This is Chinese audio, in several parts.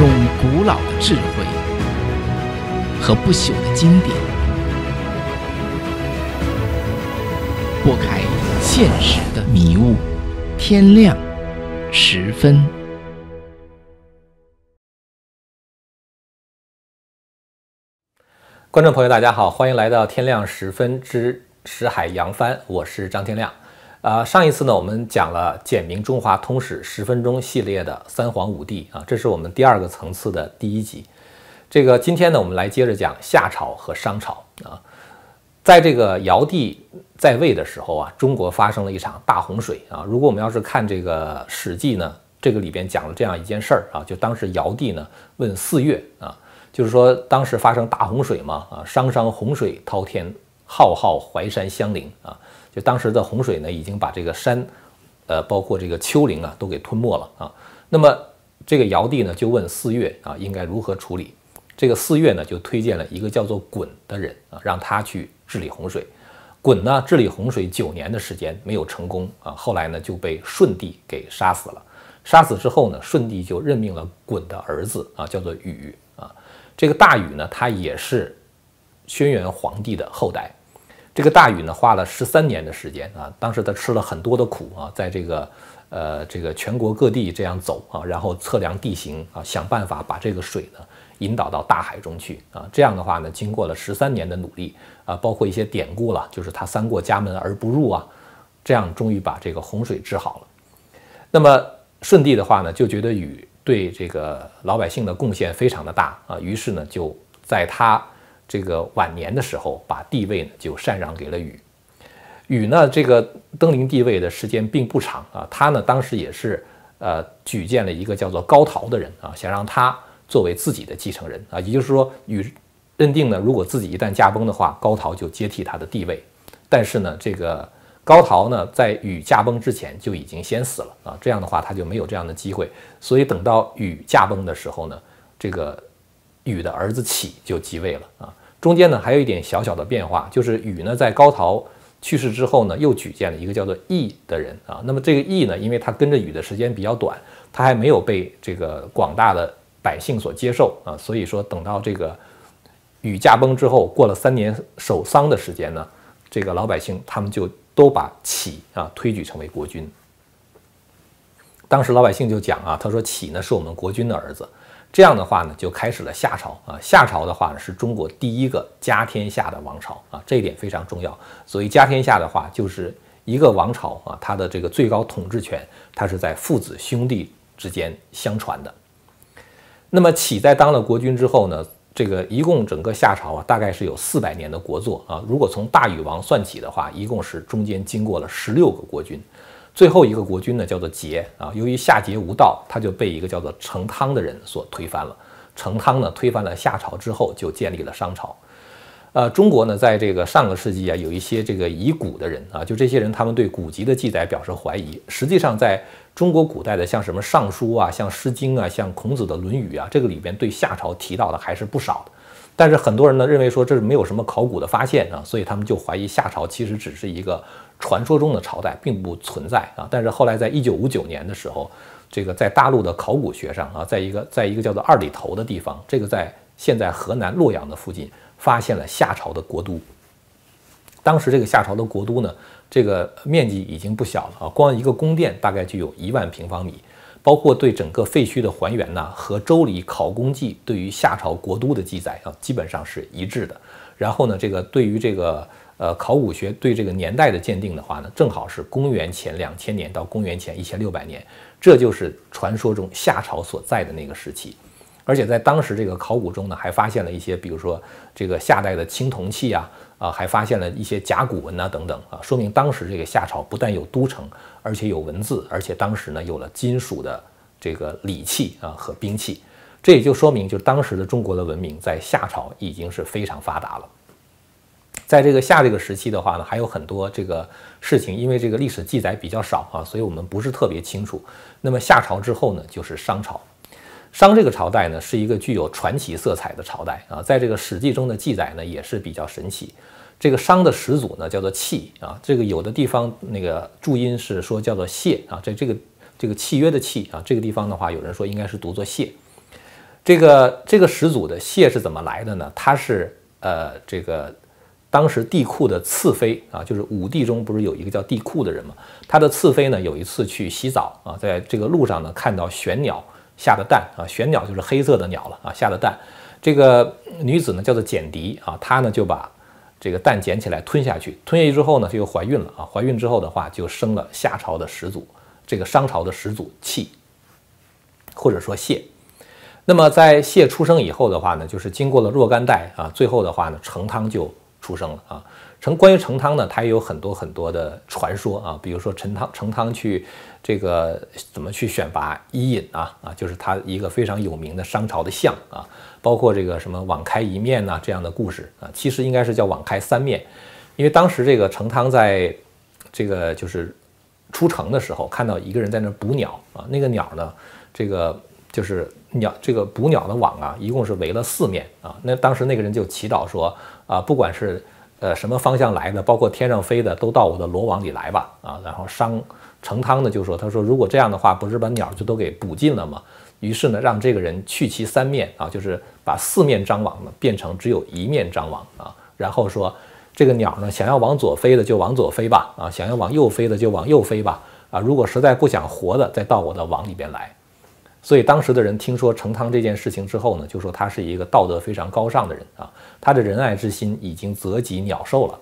用古老的智慧和不朽的经典，拨开现实的迷雾。天亮十分，观众朋友，大家好，欢迎来到天亮十分之识海扬帆，我是张天亮。啊，上一次呢，我们讲了《简明中华通史十分钟》系列的三皇五帝啊，这是我们第二个层次的第一集。这个今天呢，我们来接着讲夏朝和商朝啊。在这个尧帝在位的时候啊，中国发生了一场大洪水啊。如果我们要是看这个《史记》呢，这个里边讲了这样一件事儿啊，就当时尧帝呢问四岳啊，就是说当时发生大洪水嘛啊，商商洪水滔天，浩浩淮山相邻啊。就当时的洪水呢，已经把这个山，呃，包括这个丘陵啊，都给吞没了啊。那么这个尧帝呢，就问四岳啊，应该如何处理？这个四岳呢，就推荐了一个叫做鲧的人啊，让他去治理洪水。鲧呢，治理洪水九年的时间没有成功啊，后来呢就被舜帝给杀死了。杀死之后呢，舜帝就任命了鲧的儿子啊，叫做禹啊。这个大禹呢，他也是轩辕皇帝的后代。这个大禹呢，花了十三年的时间啊，当时他吃了很多的苦啊，在这个呃这个全国各地这样走啊，然后测量地形啊，想办法把这个水呢引导到大海中去啊。这样的话呢，经过了十三年的努力啊，包括一些典故了，就是他三过家门而不入啊，这样终于把这个洪水治好了。那么舜帝的话呢，就觉得禹对这个老百姓的贡献非常的大啊，于是呢，就在他。这个晚年的时候，把帝位呢就禅让给了禹。禹呢，这个登临帝位的时间并不长啊。他呢，当时也是呃举荐了一个叫做高陶的人啊，想让他作为自己的继承人啊。也就是说，禹认定呢，如果自己一旦驾崩的话，高陶就接替他的地位。但是呢，这个高陶呢，在禹驾崩之前就已经先死了啊。这样的话，他就没有这样的机会。所以等到禹驾崩的时候呢，这个禹的儿子启就继位了啊。中间呢还有一点小小的变化，就是禹呢在高陶去世之后呢，又举荐了一个叫做羿的人啊。那么这个羿呢，因为他跟着禹的时间比较短，他还没有被这个广大的百姓所接受啊。所以说，等到这个禹驾崩之后，过了三年守丧的时间呢，这个老百姓他们就都把启啊推举成为国君。当时老百姓就讲啊，他说启呢是我们国君的儿子。这样的话呢，就开始了夏朝啊。夏朝的话呢，是中国第一个家天下的王朝啊，这一点非常重要。所以家天下的话，就是一个王朝啊，它的这个最高统治权，它是在父子兄弟之间相传的。那么启在当了国君之后呢，这个一共整个夏朝啊，大概是有四百年的国祚啊。如果从大禹王算起的话，一共是中间经过了十六个国君。最后一个国君呢，叫做桀啊。由于夏桀无道，他就被一个叫做成汤的人所推翻了。成汤呢，推翻了夏朝之后，就建立了商朝。呃，中国呢，在这个上个世纪啊，有一些这个疑古的人啊，就这些人，他们对古籍的记载表示怀疑。实际上，在中国古代的，像什么《尚书》啊，像《诗经》啊，像孔子的《论语》啊，这个里边对夏朝提到的还是不少的。但是很多人呢认为说这是没有什么考古的发现啊，所以他们就怀疑夏朝其实只是一个传说中的朝代，并不存在啊。但是后来在一九五九年的时候，这个在大陆的考古学上啊，在一个在一个叫做二里头的地方，这个在现在河南洛阳的附近，发现了夏朝的国都。当时这个夏朝的国都呢，这个面积已经不小了啊，光一个宫殿大概就有一万平方米。包括对整个废墟的还原呢，和《周礼考工记》对于夏朝国都的记载啊，基本上是一致的。然后呢，这个对于这个呃考古学对这个年代的鉴定的话呢，正好是公元前两千年到公元前一千六百年，这就是传说中夏朝所在的那个时期。而且在当时这个考古中呢，还发现了一些，比如说这个夏代的青铜器啊，啊，还发现了一些甲骨文呐等等啊，说明当时这个夏朝不但有都城，而且有文字，而且当时呢有了金属的这个礼器啊和兵器，这也就说明，就当时的中国的文明在夏朝已经是非常发达了。在这个夏这个时期的话呢，还有很多这个事情，因为这个历史记载比较少啊，所以我们不是特别清楚。那么夏朝之后呢，就是商朝。商这个朝代呢，是一个具有传奇色彩的朝代啊，在这个《史记》中的记载呢，也是比较神奇。这个商的始祖呢，叫做契啊，这个有的地方那个注音是说叫做谢啊，在这个这个契约的契啊，这个地方的话，有人说应该是读作谢。这个这个始祖的谢是怎么来的呢？他是呃这个当时帝喾的次妃啊，就是五帝中不是有一个叫帝喾的人吗？他的次妃呢有一次去洗澡啊，在这个路上呢看到玄鸟下的蛋啊，玄鸟就是黑色的鸟了啊，下的蛋。这个女子呢叫做简狄啊，她呢就把这个蛋捡起来吞下去，吞下去之后呢就又怀孕了啊，怀孕之后的话就生了夏朝的始祖，这个商朝的始祖契，或者说谢。那么在谢出生以后的话呢，就是经过了若干代啊，最后的话呢，成汤就出生了啊。成关于成汤呢，它也有很多很多的传说啊，比如说成汤成汤去这个怎么去选拔伊尹啊啊，就是他一个非常有名的商朝的相啊。包括这个什么网开一面呐这样的故事啊，其实应该是叫网开三面，因为当时这个成汤在这个就是出城的时候，看到一个人在那捕鸟啊，那个鸟呢，这个就是鸟这个捕鸟的网啊，一共是围了四面啊。那当时那个人就祈祷说啊，不管是呃什么方向来的，包括天上飞的，都到我的罗网里来吧啊。然后商成汤呢就说，他说如果这样的话，不是把鸟就都给捕尽了吗？于是呢，让这个人去其三面啊，就是把四面张网呢变成只有一面张网啊，然后说这个鸟呢，想要往左飞的就往左飞吧啊，想要往右飞的就往右飞吧啊，如果实在不想活的，再到我的网里边来。所以当时的人听说成汤这件事情之后呢，就说他是一个道德非常高尚的人啊，他的仁爱之心已经泽及鸟兽了。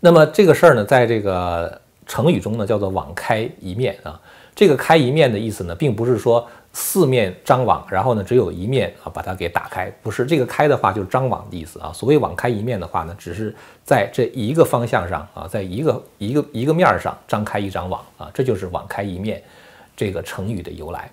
那么这个事儿呢，在这个成语中呢，叫做网开一面啊。这个开一面的意思呢，并不是说四面张网，然后呢只有一面啊把它给打开，不是这个开的话就是张网的意思啊。所谓网开一面的话呢，只是在这一个方向上啊，在一个一个一个面上张开一张网啊，这就是网开一面这个成语的由来。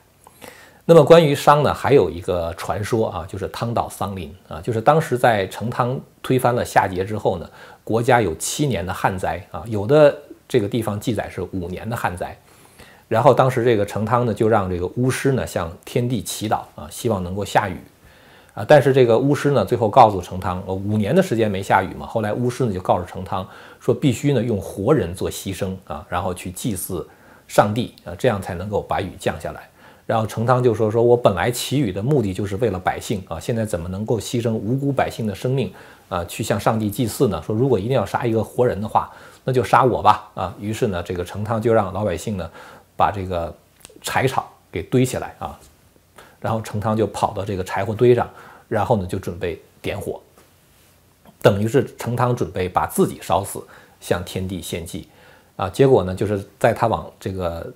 那么关于商呢，还有一个传说啊，就是汤岛桑林啊，就是当时在成汤推翻了夏桀之后呢，国家有七年的旱灾啊，有的这个地方记载是五年的旱灾。然后当时这个成汤呢，就让这个巫师呢向天地祈祷啊，希望能够下雨啊。但是这个巫师呢，最后告诉成汤，呃，五年的时间没下雨嘛。后来巫师呢就告诉成汤说，必须呢用活人做牺牲啊，然后去祭祀上帝啊，这样才能够把雨降下来。然后成汤就说，说我本来祈雨的目的就是为了百姓啊，现在怎么能够牺牲无辜百姓的生命啊，去向上帝祭祀呢？说如果一定要杀一个活人的话，那就杀我吧啊。于是呢，这个成汤就让老百姓呢。把这个柴草给堆起来啊，然后成汤就跑到这个柴火堆上，然后呢就准备点火，等于是成汤准备把自己烧死，向天地献祭啊。结果呢，就是在他往这个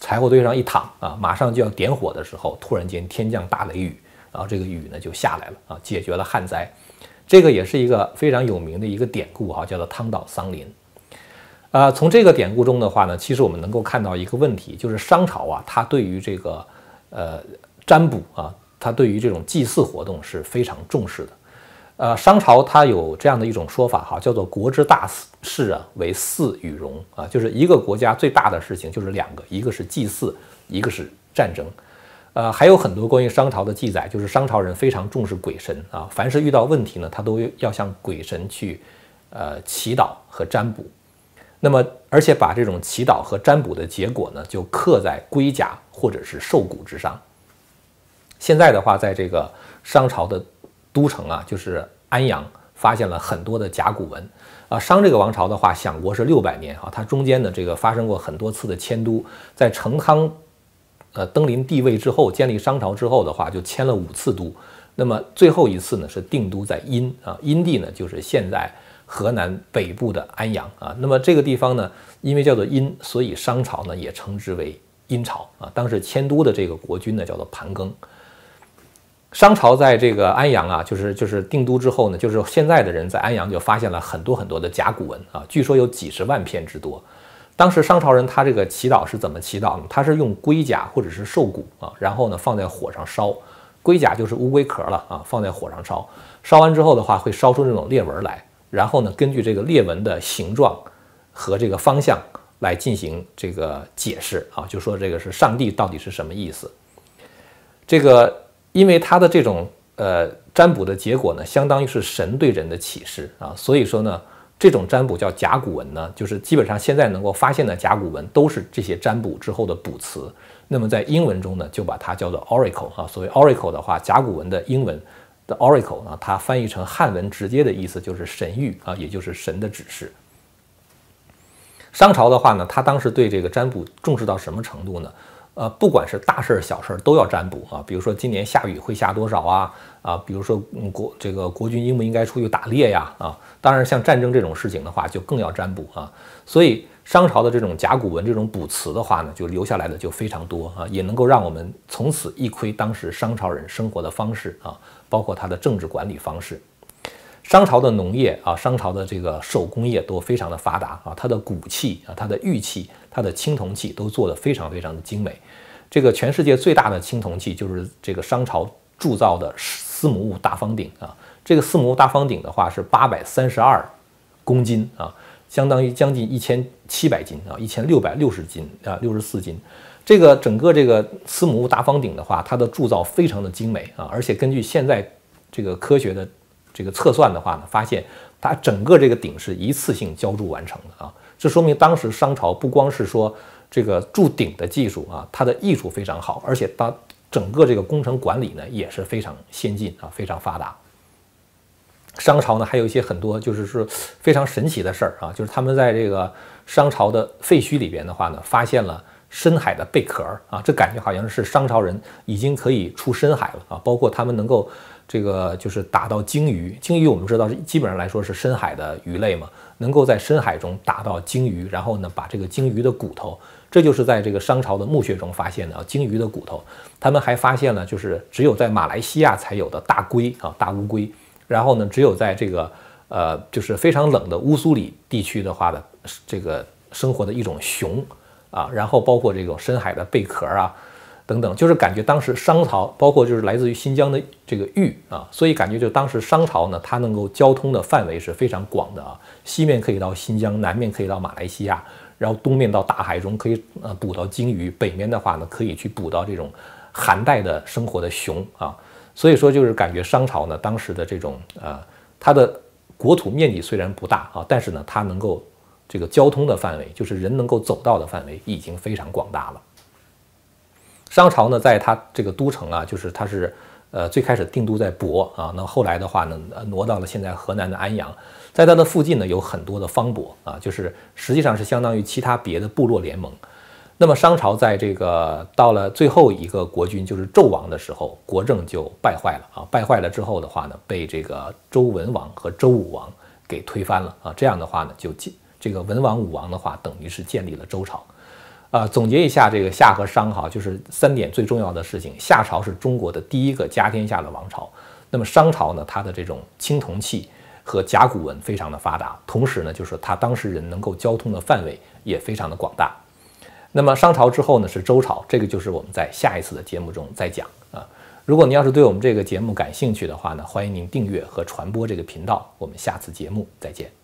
柴火堆上一躺啊，马上就要点火的时候，突然间天降大雷雨，然后这个雨呢就下来了啊，解决了旱灾。这个也是一个非常有名的一个典故哈，叫做汤岛桑林。呃，从这个典故中的话呢，其实我们能够看到一个问题，就是商朝啊，它对于这个呃占卜啊，它对于这种祭祀活动是非常重视的。呃，商朝它有这样的一种说法哈，叫做国之大事啊，为祀与戎啊，就是一个国家最大的事情就是两个，一个是祭祀，一个是战争。呃，还有很多关于商朝的记载，就是商朝人非常重视鬼神啊，凡是遇到问题呢，他都要向鬼神去呃祈祷和占卜。那么，而且把这种祈祷和占卜的结果呢，就刻在龟甲或者是兽骨之上。现在的话，在这个商朝的都城啊，就是安阳，发现了很多的甲骨文啊。商这个王朝的话，享国是六百年啊，它中间的这个发生过很多次的迁都，在成汤呃登临帝位之后，建立商朝之后的话，就迁了五次都。那么最后一次呢，是定都在殷啊，殷地呢，就是现在。河南北部的安阳啊，那么这个地方呢，因为叫做殷，所以商朝呢也称之为殷朝啊。当时迁都的这个国君呢叫做盘庚。商朝在这个安阳啊，就是就是定都之后呢，就是现在的人在安阳就发现了很多很多的甲骨文啊，据说有几十万篇之多。当时商朝人他这个祈祷是怎么祈祷呢？他是用龟甲或者是兽骨啊，然后呢放在火上烧，龟甲就是乌龟壳了啊，放在火上烧，烧完之后的话会烧出这种裂纹来。然后呢，根据这个裂纹的形状和这个方向来进行这个解释啊，就说这个是上帝到底是什么意思？这个因为它的这种呃占卜的结果呢，相当于是神对人的启示啊，所以说呢，这种占卜叫甲骨文呢，就是基本上现在能够发现的甲骨文都是这些占卜之后的卜辞。那么在英文中呢，就把它叫做 Oracle 啊。所谓 Oracle 的话，甲骨文的英文的 Oracle 啊，它翻译成汉文直接的意思就是神谕啊，也就是神的指示。商朝的话呢，他当时对这个占卜重视到什么程度呢？呃，不管是大事儿、小事儿都要占卜啊。比如说今年下雨会下多少啊？啊，比如说嗯国这个国军应不应该出去打猎呀？啊，当然像战争这种事情的话，就更要占卜啊。所以商朝的这种甲骨文这种卜辞的话呢，就留下来的就非常多啊，也能够让我们从此一窥当时商朝人生活的方式啊，包括他的政治管理方式。商朝的农业啊，商朝的这个手工业都非常的发达啊，它的骨器啊，它的玉器，它的青铜器都做得非常非常的精美。这个全世界最大的青铜器就是这个商朝铸造的司母戊大方鼎啊。这个司母戊大方鼎的话是八百三十二公斤啊，相当于将近一千七百斤啊，一千六百六十斤啊，六十四斤。这个整个这个司母戊大方鼎的话，它的铸造非常的精美啊，而且根据现在这个科学的。这个测算的话呢，发现它整个这个鼎是一次性浇铸完成的啊，这说明当时商朝不光是说这个铸鼎的技术啊，它的艺术非常好，而且它整个这个工程管理呢也是非常先进啊，非常发达。商朝呢还有一些很多就是说非常神奇的事儿啊，就是他们在这个商朝的废墟里边的话呢，发现了深海的贝壳啊，这感觉好像是商朝人已经可以出深海了啊，包括他们能够。这个就是打到鲸鱼，鲸鱼我们知道基本上来说是深海的鱼类嘛，能够在深海中打到鲸鱼，然后呢把这个鲸鱼的骨头，这就是在这个商朝的墓穴中发现的啊鲸鱼的骨头。他们还发现了就是只有在马来西亚才有的大龟啊大乌龟，然后呢只有在这个呃就是非常冷的乌苏里地区的话的这个生活的一种熊啊，然后包括这种深海的贝壳啊。等等，就是感觉当时商朝，包括就是来自于新疆的这个玉啊，所以感觉就当时商朝呢，它能够交通的范围是非常广的啊，西面可以到新疆，南面可以到马来西亚，然后东面到大海中可以呃捕到鲸鱼，北面的话呢可以去捕到这种寒带的生活的熊啊，所以说就是感觉商朝呢当时的这种呃它的国土面积虽然不大啊，但是呢它能够这个交通的范围，就是人能够走到的范围已经非常广大了。商朝呢，在它这个都城啊，就是它是，呃，最开始定都在亳啊，那后来的话呢，挪到了现在河南的安阳，在它的附近呢，有很多的方伯啊，就是实际上是相当于其他别的部落联盟。那么商朝在这个到了最后一个国君就是纣王的时候，国政就败坏了啊，败坏了之后的话呢，被这个周文王和周武王给推翻了啊，这样的话呢，就建这个文王武王的话，等于是建立了周朝。啊，总结一下这个夏和商哈，就是三点最重要的事情。夏朝是中国的第一个家天下的王朝，那么商朝呢，它的这种青铜器和甲骨文非常的发达，同时呢，就是它当时人能够交通的范围也非常的广大。那么商朝之后呢，是周朝，这个就是我们在下一次的节目中再讲啊。如果您要是对我们这个节目感兴趣的话呢，欢迎您订阅和传播这个频道。我们下次节目再见。